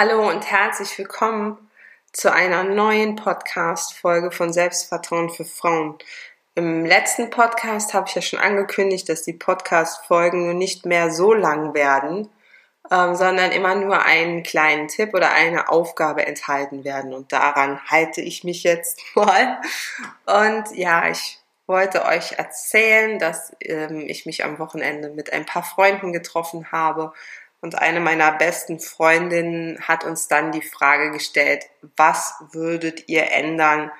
Hallo und herzlich willkommen zu einer neuen Podcast-Folge von Selbstvertrauen für Frauen. Im letzten Podcast habe ich ja schon angekündigt, dass die Podcast-Folgen nur nicht mehr so lang werden, ähm, sondern immer nur einen kleinen Tipp oder eine Aufgabe enthalten werden. Und daran halte ich mich jetzt mal. Und ja, ich wollte euch erzählen, dass ähm, ich mich am Wochenende mit ein paar Freunden getroffen habe und eine meiner besten Freundinnen hat uns dann die Frage gestellt, was würdet ihr ändern,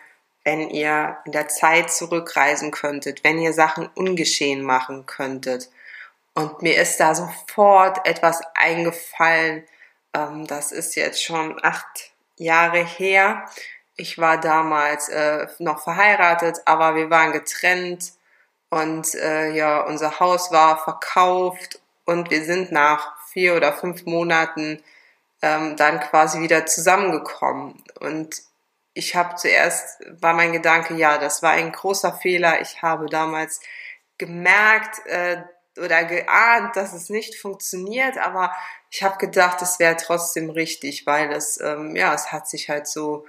wenn ihr in der Zeit zurückreisen könntet, wenn ihr Sachen ungeschehen machen könntet? Und mir ist da sofort etwas eingefallen. Ähm, das ist jetzt schon acht Jahre her. Ich war damals äh, noch verheiratet, aber wir waren getrennt und äh, ja, unser Haus war verkauft und wir sind nach vier oder fünf Monaten ähm, dann quasi wieder zusammengekommen. Und ich habe zuerst, war mein Gedanke, ja, das war ein großer Fehler. Ich habe damals gemerkt äh, oder geahnt, dass es nicht funktioniert, aber ich habe gedacht, es wäre trotzdem richtig, weil es, ähm, ja, es hat sich halt so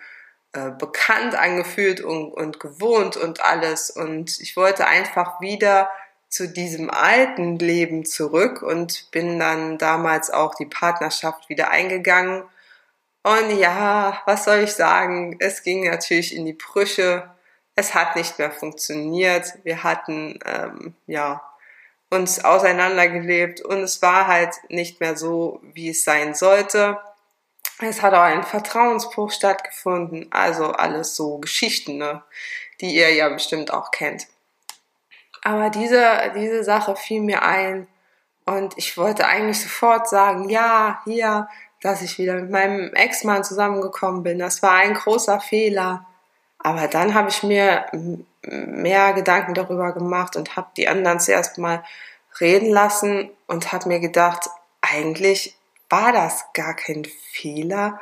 äh, bekannt angefühlt und, und gewohnt und alles. Und ich wollte einfach wieder zu diesem alten Leben zurück und bin dann damals auch die Partnerschaft wieder eingegangen. Und ja, was soll ich sagen? Es ging natürlich in die Brüche. Es hat nicht mehr funktioniert. Wir hatten ähm, ja uns auseinandergelebt und es war halt nicht mehr so, wie es sein sollte. Es hat auch ein Vertrauensbruch stattgefunden, also alles so Geschichten, ne, die ihr ja bestimmt auch kennt. Aber diese, diese Sache fiel mir ein und ich wollte eigentlich sofort sagen, ja, hier, dass ich wieder mit meinem Ex-Mann zusammengekommen bin. Das war ein großer Fehler. Aber dann habe ich mir mehr Gedanken darüber gemacht und habe die anderen zuerst mal reden lassen und habe mir gedacht, eigentlich war das gar kein Fehler,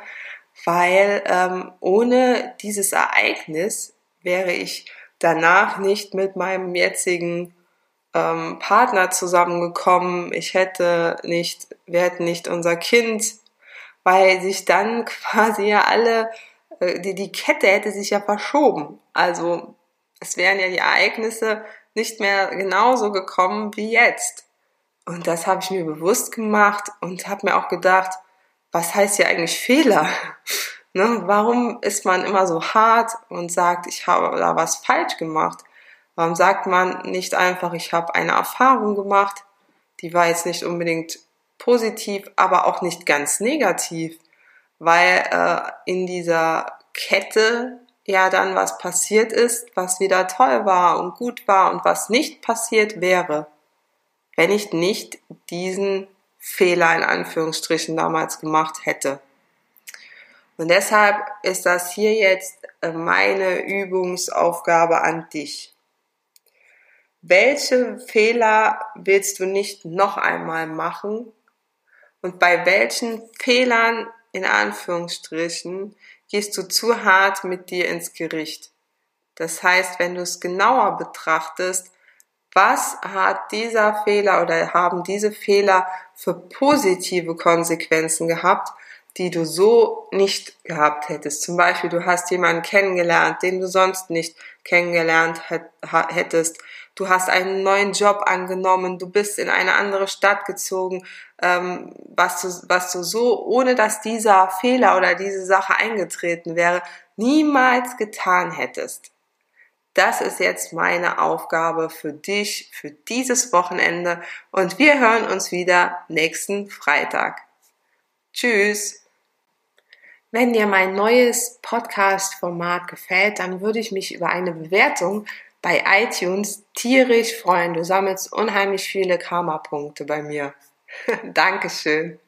weil ähm, ohne dieses Ereignis wäre ich danach nicht mit meinem jetzigen ähm, Partner zusammengekommen. Ich hätte nicht, wir hätten nicht unser Kind, weil sich dann quasi ja alle, äh, die, die Kette hätte sich ja verschoben. Also es wären ja die Ereignisse nicht mehr genauso gekommen wie jetzt. Und das habe ich mir bewusst gemacht und habe mir auch gedacht, was heißt hier eigentlich Fehler? Ne? Warum ist man immer so hart und sagt, ich habe da was falsch gemacht? Warum sagt man nicht einfach, ich habe eine Erfahrung gemacht, die war jetzt nicht unbedingt positiv, aber auch nicht ganz negativ, weil äh, in dieser Kette ja dann was passiert ist, was wieder toll war und gut war und was nicht passiert wäre, wenn ich nicht diesen Fehler in Anführungsstrichen damals gemacht hätte. Und deshalb ist das hier jetzt äh, meine Übungsaufgabe an dich. Welche Fehler willst du nicht noch einmal machen? Und bei welchen Fehlern, in Anführungsstrichen, gehst du zu hart mit dir ins Gericht? Das heißt, wenn du es genauer betrachtest, was hat dieser Fehler oder haben diese Fehler für positive Konsequenzen gehabt die du so nicht gehabt hättest. Zum Beispiel, du hast jemanden kennengelernt, den du sonst nicht kennengelernt hättest. Du hast einen neuen Job angenommen, du bist in eine andere Stadt gezogen, ähm, was, du, was du so, ohne dass dieser Fehler oder diese Sache eingetreten wäre, niemals getan hättest. Das ist jetzt meine Aufgabe für dich, für dieses Wochenende und wir hören uns wieder nächsten Freitag. Tschüss! Wenn dir mein neues Podcast-Format gefällt, dann würde ich mich über eine Bewertung bei iTunes tierisch freuen. Du sammelst unheimlich viele Karma-Punkte bei mir. Dankeschön.